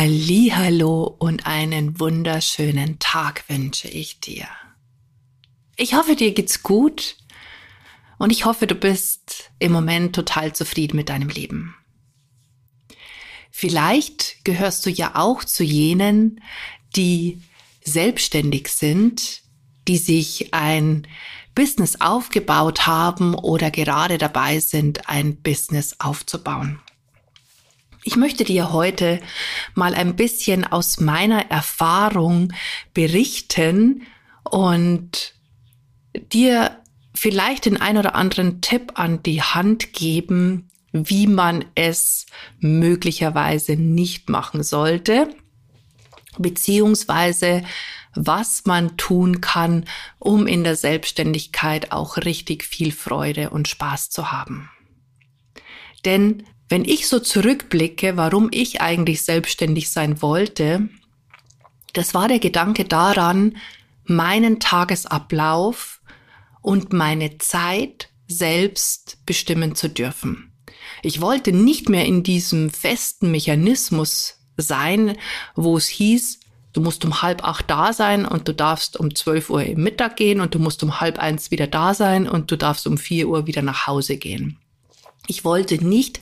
Hallo und einen wunderschönen Tag wünsche ich dir. Ich hoffe, dir geht's gut und ich hoffe, du bist im Moment total zufrieden mit deinem Leben. Vielleicht gehörst du ja auch zu jenen, die selbstständig sind, die sich ein Business aufgebaut haben oder gerade dabei sind, ein Business aufzubauen. Ich möchte dir heute mal ein bisschen aus meiner Erfahrung berichten und dir vielleicht den ein oder anderen Tipp an die Hand geben, wie man es möglicherweise nicht machen sollte, beziehungsweise was man tun kann, um in der Selbstständigkeit auch richtig viel Freude und Spaß zu haben. Denn wenn ich so zurückblicke, warum ich eigentlich selbstständig sein wollte, das war der Gedanke daran, meinen Tagesablauf und meine Zeit selbst bestimmen zu dürfen. Ich wollte nicht mehr in diesem festen Mechanismus sein, wo es hieß, du musst um halb acht da sein und du darfst um zwölf Uhr im Mittag gehen und du musst um halb eins wieder da sein und du darfst um vier Uhr wieder nach Hause gehen. Ich wollte nicht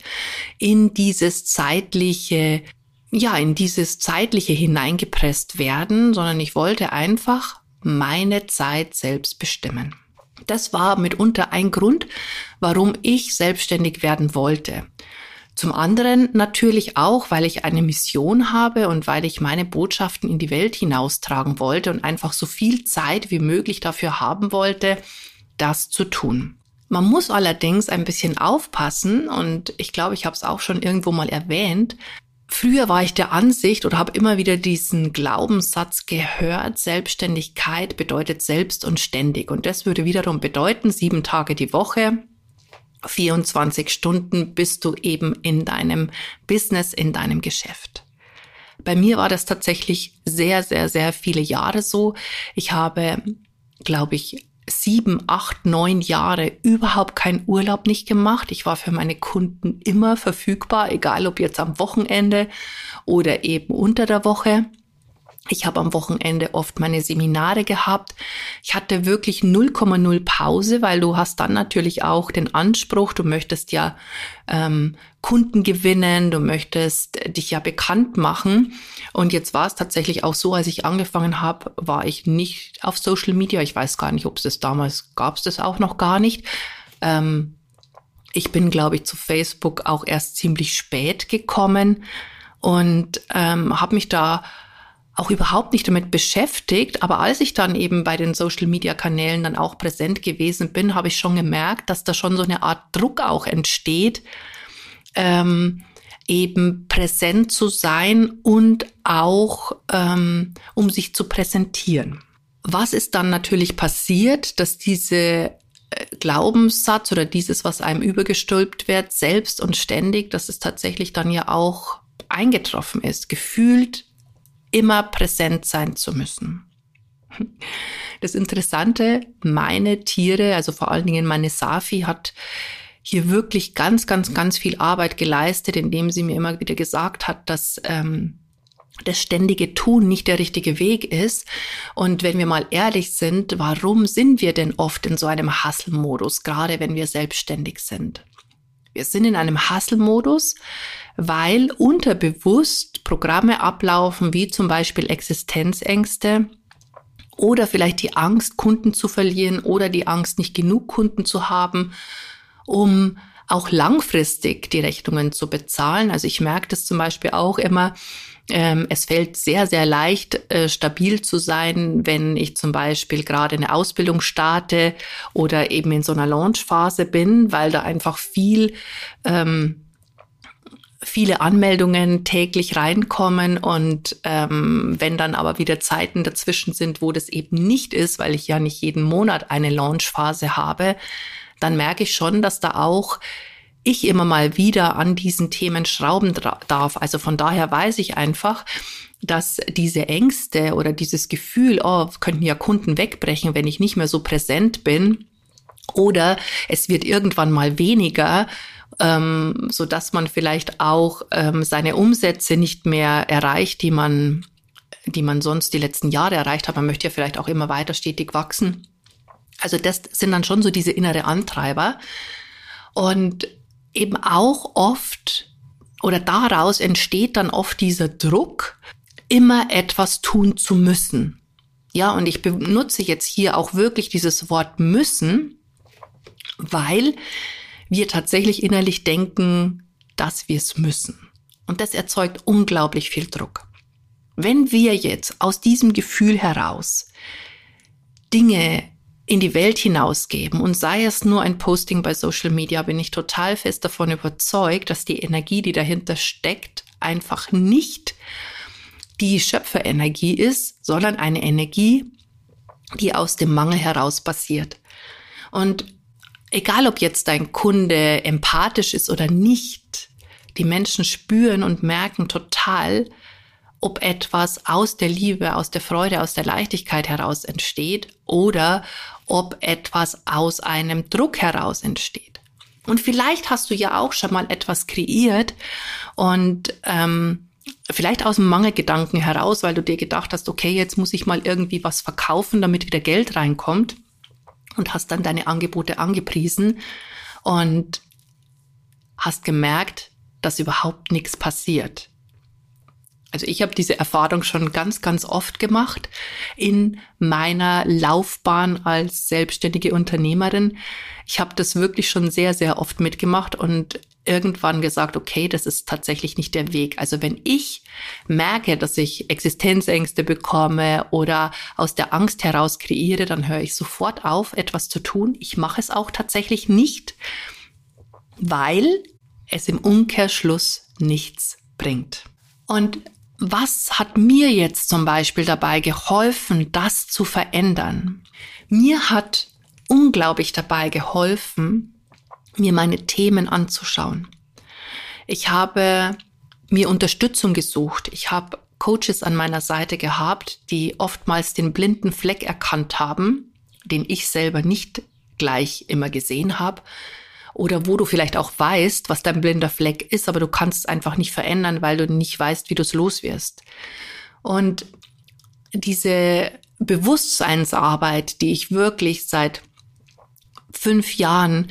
in dieses zeitliche, ja, in dieses zeitliche hineingepresst werden, sondern ich wollte einfach meine Zeit selbst bestimmen. Das war mitunter ein Grund, warum ich selbstständig werden wollte. Zum anderen natürlich auch, weil ich eine Mission habe und weil ich meine Botschaften in die Welt hinaustragen wollte und einfach so viel Zeit wie möglich dafür haben wollte, das zu tun. Man muss allerdings ein bisschen aufpassen und ich glaube, ich habe es auch schon irgendwo mal erwähnt. Früher war ich der Ansicht oder habe immer wieder diesen Glaubenssatz gehört, Selbstständigkeit bedeutet selbst und ständig. Und das würde wiederum bedeuten, sieben Tage die Woche, 24 Stunden bist du eben in deinem Business, in deinem Geschäft. Bei mir war das tatsächlich sehr, sehr, sehr viele Jahre so. Ich habe, glaube ich, sieben, acht, neun Jahre überhaupt keinen Urlaub nicht gemacht. Ich war für meine Kunden immer verfügbar, egal ob jetzt am Wochenende oder eben unter der Woche. Ich habe am Wochenende oft meine Seminare gehabt. Ich hatte wirklich 0,0 Pause, weil du hast dann natürlich auch den Anspruch, du möchtest ja ähm, Kunden gewinnen, du möchtest dich ja bekannt machen. Und jetzt war es tatsächlich auch so, als ich angefangen habe, war ich nicht auf Social Media. Ich weiß gar nicht, ob es das damals gab, es das auch noch gar nicht. Ähm, ich bin, glaube ich, zu Facebook auch erst ziemlich spät gekommen und ähm, habe mich da auch überhaupt nicht damit beschäftigt. Aber als ich dann eben bei den Social-Media-Kanälen dann auch präsent gewesen bin, habe ich schon gemerkt, dass da schon so eine Art Druck auch entsteht, ähm, eben präsent zu sein und auch ähm, um sich zu präsentieren. Was ist dann natürlich passiert, dass diese äh, Glaubenssatz oder dieses, was einem übergestülpt wird, selbst und ständig, dass es tatsächlich dann ja auch eingetroffen ist. Gefühlt immer präsent sein zu müssen. Das Interessante, meine Tiere, also vor allen Dingen meine Safi, hat hier wirklich ganz, ganz, ganz viel Arbeit geleistet, indem sie mir immer wieder gesagt hat, dass ähm, das ständige Tun nicht der richtige Weg ist. Und wenn wir mal ehrlich sind, warum sind wir denn oft in so einem Hustle-Modus, gerade wenn wir selbstständig sind? Wir sind in einem Hustle-Modus, weil unterbewusst Programme ablaufen, wie zum Beispiel Existenzängste oder vielleicht die Angst, Kunden zu verlieren oder die Angst, nicht genug Kunden zu haben, um auch langfristig die Rechnungen zu bezahlen. Also ich merke das zum Beispiel auch immer, ähm, es fällt sehr, sehr leicht, äh, stabil zu sein, wenn ich zum Beispiel gerade eine Ausbildung starte oder eben in so einer Launchphase bin, weil da einfach viel ähm, viele Anmeldungen täglich reinkommen und ähm, wenn dann aber wieder Zeiten dazwischen sind, wo das eben nicht ist, weil ich ja nicht jeden Monat eine Launchphase habe, dann merke ich schon, dass da auch ich immer mal wieder an diesen Themen schrauben darf. Also von daher weiß ich einfach, dass diese Ängste oder dieses Gefühl, oh, könnten ja Kunden wegbrechen, wenn ich nicht mehr so präsent bin, oder es wird irgendwann mal weniger, ähm, so dass man vielleicht auch ähm, seine Umsätze nicht mehr erreicht, die man, die man sonst die letzten Jahre erreicht hat. Man möchte ja vielleicht auch immer weiter stetig wachsen. Also das sind dann schon so diese innere Antreiber und eben auch oft oder daraus entsteht dann oft dieser Druck, immer etwas tun zu müssen. Ja, und ich benutze jetzt hier auch wirklich dieses Wort müssen, weil wir tatsächlich innerlich denken, dass wir es müssen. Und das erzeugt unglaublich viel Druck. Wenn wir jetzt aus diesem Gefühl heraus Dinge in die Welt hinausgeben und sei es nur ein Posting bei Social Media, bin ich total fest davon überzeugt, dass die Energie, die dahinter steckt, einfach nicht die Schöpferenergie ist, sondern eine Energie, die aus dem Mangel heraus passiert. Und egal ob jetzt dein Kunde empathisch ist oder nicht, die Menschen spüren und merken total, ob etwas aus der Liebe, aus der Freude, aus der Leichtigkeit heraus entsteht oder ob etwas aus einem Druck heraus entsteht. Und vielleicht hast du ja auch schon mal etwas kreiert und ähm, vielleicht aus dem Mangelgedanken heraus, weil du dir gedacht hast, okay, jetzt muss ich mal irgendwie was verkaufen, damit wieder Geld reinkommt und hast dann deine Angebote angepriesen und hast gemerkt, dass überhaupt nichts passiert. Also ich habe diese Erfahrung schon ganz, ganz oft gemacht in meiner Laufbahn als selbstständige Unternehmerin. Ich habe das wirklich schon sehr, sehr oft mitgemacht und irgendwann gesagt, okay, das ist tatsächlich nicht der Weg. Also wenn ich merke, dass ich Existenzängste bekomme oder aus der Angst heraus kreiere, dann höre ich sofort auf, etwas zu tun. Ich mache es auch tatsächlich nicht, weil es im Umkehrschluss nichts bringt. Und was hat mir jetzt zum Beispiel dabei geholfen, das zu verändern? Mir hat unglaublich dabei geholfen, mir meine Themen anzuschauen. Ich habe mir Unterstützung gesucht. Ich habe Coaches an meiner Seite gehabt, die oftmals den blinden Fleck erkannt haben, den ich selber nicht gleich immer gesehen habe. Oder wo du vielleicht auch weißt, was dein blinder Fleck ist, aber du kannst es einfach nicht verändern, weil du nicht weißt, wie du es los wirst. Und diese Bewusstseinsarbeit, die ich wirklich seit fünf Jahren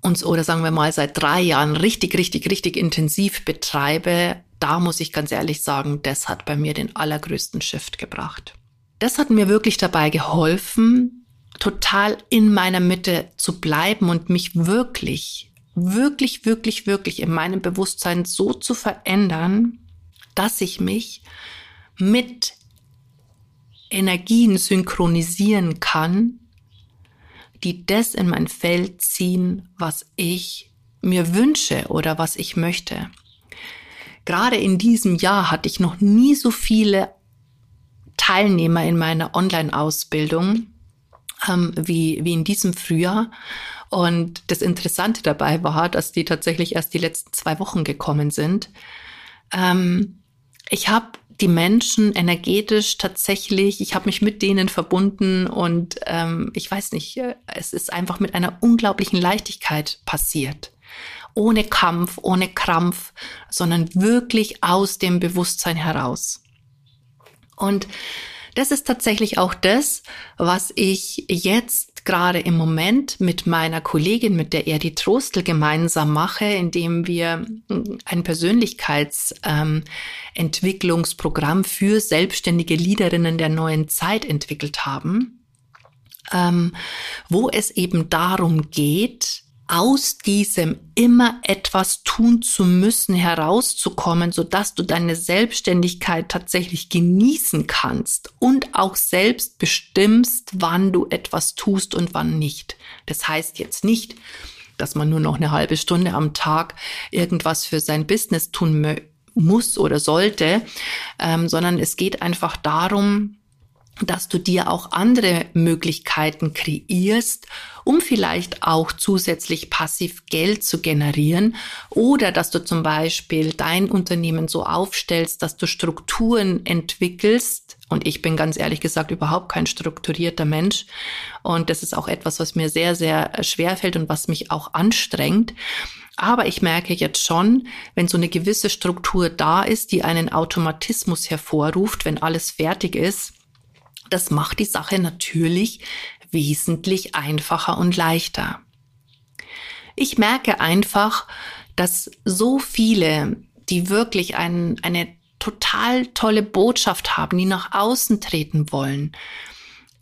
uns oder sagen wir mal seit drei Jahren richtig, richtig, richtig intensiv betreibe, da muss ich ganz ehrlich sagen, das hat bei mir den allergrößten Shift gebracht. Das hat mir wirklich dabei geholfen, total in meiner Mitte zu bleiben und mich wirklich, wirklich, wirklich, wirklich in meinem Bewusstsein so zu verändern, dass ich mich mit Energien synchronisieren kann, die das in mein Feld ziehen, was ich mir wünsche oder was ich möchte. Gerade in diesem Jahr hatte ich noch nie so viele Teilnehmer in meiner Online-Ausbildung ähm, wie, wie in diesem Frühjahr. Und das Interessante dabei war, dass die tatsächlich erst die letzten zwei Wochen gekommen sind. Ähm, ich habe die Menschen energetisch tatsächlich, ich habe mich mit denen verbunden und ähm, ich weiß nicht, äh, es ist einfach mit einer unglaublichen Leichtigkeit passiert. Ohne Kampf, ohne Krampf, sondern wirklich aus dem Bewusstsein heraus. Und das ist tatsächlich auch das, was ich jetzt gerade im Moment mit meiner Kollegin, mit der Erdi Trostel gemeinsam mache, indem wir ein Persönlichkeitsentwicklungsprogramm ähm, für selbstständige Leaderinnen der neuen Zeit entwickelt haben, ähm, wo es eben darum geht, aus diesem immer etwas tun zu müssen herauszukommen, so dass du deine Selbstständigkeit tatsächlich genießen kannst und auch selbst bestimmst, wann du etwas tust und wann nicht. Das heißt jetzt nicht, dass man nur noch eine halbe Stunde am Tag irgendwas für sein Business tun muss oder sollte, ähm, sondern es geht einfach darum, dass du dir auch andere Möglichkeiten kreierst, um vielleicht auch zusätzlich passiv Geld zu generieren oder dass du zum Beispiel dein Unternehmen so aufstellst, dass du Strukturen entwickelst. Und ich bin ganz ehrlich gesagt überhaupt kein strukturierter Mensch. Und das ist auch etwas, was mir sehr, sehr schwer fällt und was mich auch anstrengt. Aber ich merke jetzt schon, wenn so eine gewisse Struktur da ist, die einen Automatismus hervorruft, wenn alles fertig ist, das macht die Sache natürlich wesentlich einfacher und leichter. Ich merke einfach, dass so viele, die wirklich ein, eine total tolle Botschaft haben, die nach außen treten wollen,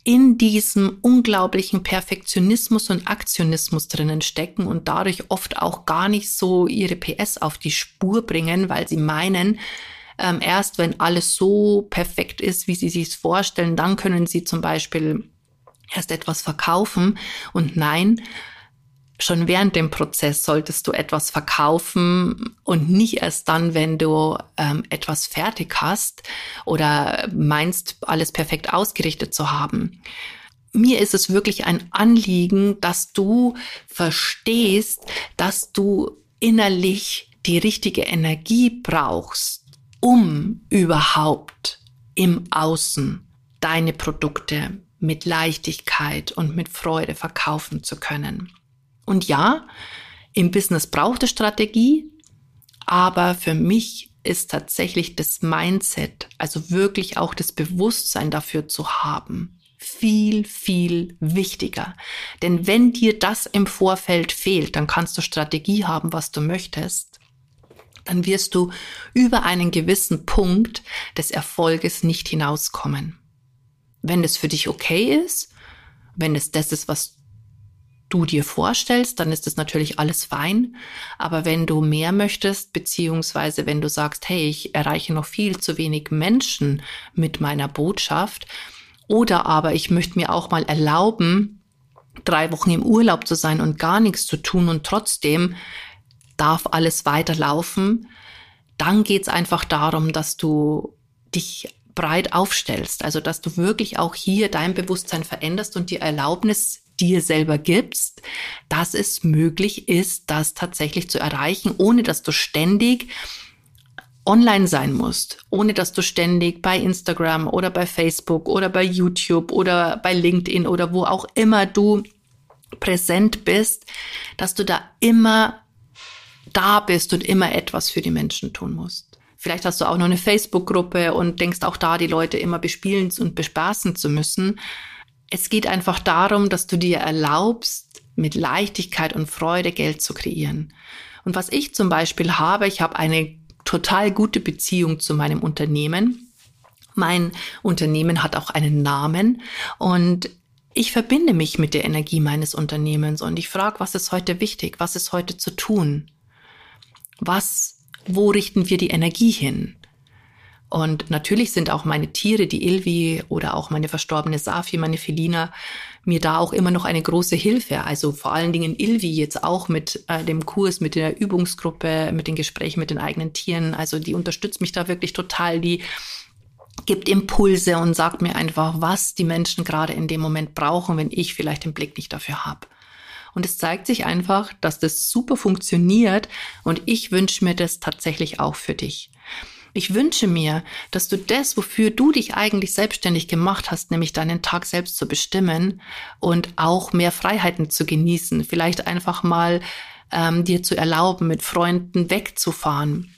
in diesem unglaublichen Perfektionismus und Aktionismus drinnen stecken und dadurch oft auch gar nicht so ihre PS auf die Spur bringen, weil sie meinen, ähm, erst wenn alles so perfekt ist, wie Sie sich vorstellen, dann können Sie zum Beispiel erst etwas verkaufen. Und nein, schon während dem Prozess solltest du etwas verkaufen und nicht erst dann, wenn du ähm, etwas fertig hast oder meinst, alles perfekt ausgerichtet zu haben. Mir ist es wirklich ein Anliegen, dass du verstehst, dass du innerlich die richtige Energie brauchst, um überhaupt im Außen deine Produkte mit Leichtigkeit und mit Freude verkaufen zu können. Und ja, im Business braucht es Strategie, aber für mich ist tatsächlich das Mindset, also wirklich auch das Bewusstsein dafür zu haben, viel, viel wichtiger. Denn wenn dir das im Vorfeld fehlt, dann kannst du Strategie haben, was du möchtest dann wirst du über einen gewissen Punkt des Erfolges nicht hinauskommen. Wenn es für dich okay ist, wenn es das ist, was du dir vorstellst, dann ist es natürlich alles fein. Aber wenn du mehr möchtest, beziehungsweise wenn du sagst, hey, ich erreiche noch viel zu wenig Menschen mit meiner Botschaft, oder aber ich möchte mir auch mal erlauben, drei Wochen im Urlaub zu sein und gar nichts zu tun und trotzdem darf alles weiterlaufen. Dann geht es einfach darum, dass du dich breit aufstellst, also dass du wirklich auch hier dein Bewusstsein veränderst und die Erlaubnis dir selber gibst, dass es möglich ist, das tatsächlich zu erreichen, ohne dass du ständig online sein musst, ohne dass du ständig bei Instagram oder bei Facebook oder bei YouTube oder bei LinkedIn oder wo auch immer du präsent bist, dass du da immer da bist und immer etwas für die Menschen tun musst. Vielleicht hast du auch noch eine Facebook-Gruppe und denkst auch da, die Leute immer bespielen und bespaßen zu müssen. Es geht einfach darum, dass du dir erlaubst, mit Leichtigkeit und Freude Geld zu kreieren. Und was ich zum Beispiel habe, ich habe eine total gute Beziehung zu meinem Unternehmen. Mein Unternehmen hat auch einen Namen und ich verbinde mich mit der Energie meines Unternehmens und ich frage, was ist heute wichtig, was ist heute zu tun? Was, wo richten wir die Energie hin? Und natürlich sind auch meine Tiere, die Ilvi oder auch meine verstorbene Safi, meine Felina, mir da auch immer noch eine große Hilfe. Also vor allen Dingen Ilvi jetzt auch mit äh, dem Kurs, mit der Übungsgruppe, mit den Gesprächen mit den eigenen Tieren. Also die unterstützt mich da wirklich total. Die gibt Impulse und sagt mir einfach, was die Menschen gerade in dem Moment brauchen, wenn ich vielleicht den Blick nicht dafür habe. Und es zeigt sich einfach, dass das super funktioniert und ich wünsche mir das tatsächlich auch für dich. Ich wünsche mir, dass du das, wofür du dich eigentlich selbstständig gemacht hast, nämlich deinen Tag selbst zu bestimmen und auch mehr Freiheiten zu genießen, vielleicht einfach mal ähm, dir zu erlauben, mit Freunden wegzufahren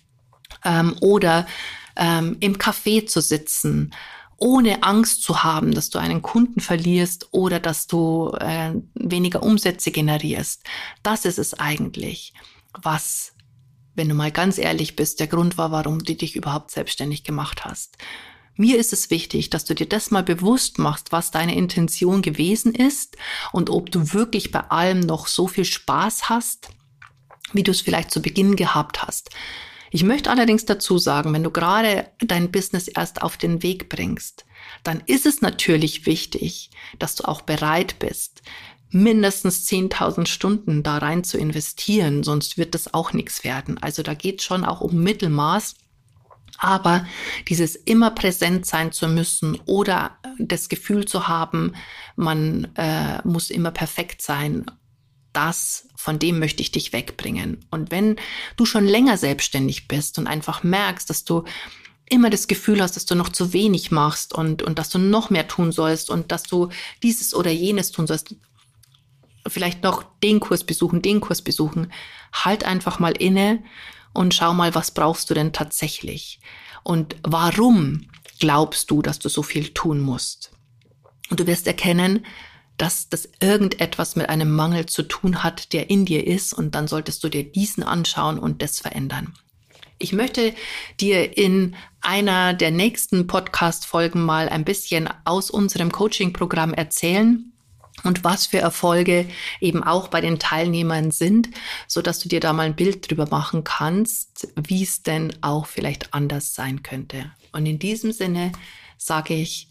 ähm, oder ähm, im Café zu sitzen ohne Angst zu haben, dass du einen Kunden verlierst oder dass du äh, weniger Umsätze generierst. Das ist es eigentlich, was, wenn du mal ganz ehrlich bist, der Grund war, warum du dich überhaupt selbstständig gemacht hast. Mir ist es wichtig, dass du dir das mal bewusst machst, was deine Intention gewesen ist und ob du wirklich bei allem noch so viel Spaß hast, wie du es vielleicht zu Beginn gehabt hast. Ich möchte allerdings dazu sagen, wenn du gerade dein Business erst auf den Weg bringst, dann ist es natürlich wichtig, dass du auch bereit bist, mindestens 10.000 Stunden da rein zu investieren, sonst wird das auch nichts werden. Also da geht schon auch um Mittelmaß. Aber dieses immer präsent sein zu müssen oder das Gefühl zu haben, man äh, muss immer perfekt sein, das, von dem möchte ich dich wegbringen. Und wenn du schon länger selbstständig bist und einfach merkst, dass du immer das Gefühl hast, dass du noch zu wenig machst und, und dass du noch mehr tun sollst und dass du dieses oder jenes tun sollst, vielleicht noch den Kurs besuchen, den Kurs besuchen. Halt einfach mal inne und schau mal, was brauchst du denn tatsächlich? Und warum glaubst du, dass du so viel tun musst? Und du wirst erkennen, dass das irgendetwas mit einem Mangel zu tun hat, der in dir ist. Und dann solltest du dir diesen anschauen und das verändern. Ich möchte dir in einer der nächsten Podcast-Folgen mal ein bisschen aus unserem Coaching-Programm erzählen, und was für Erfolge eben auch bei den Teilnehmern sind, so dass du dir da mal ein Bild drüber machen kannst, wie es denn auch vielleicht anders sein könnte. Und in diesem Sinne sage ich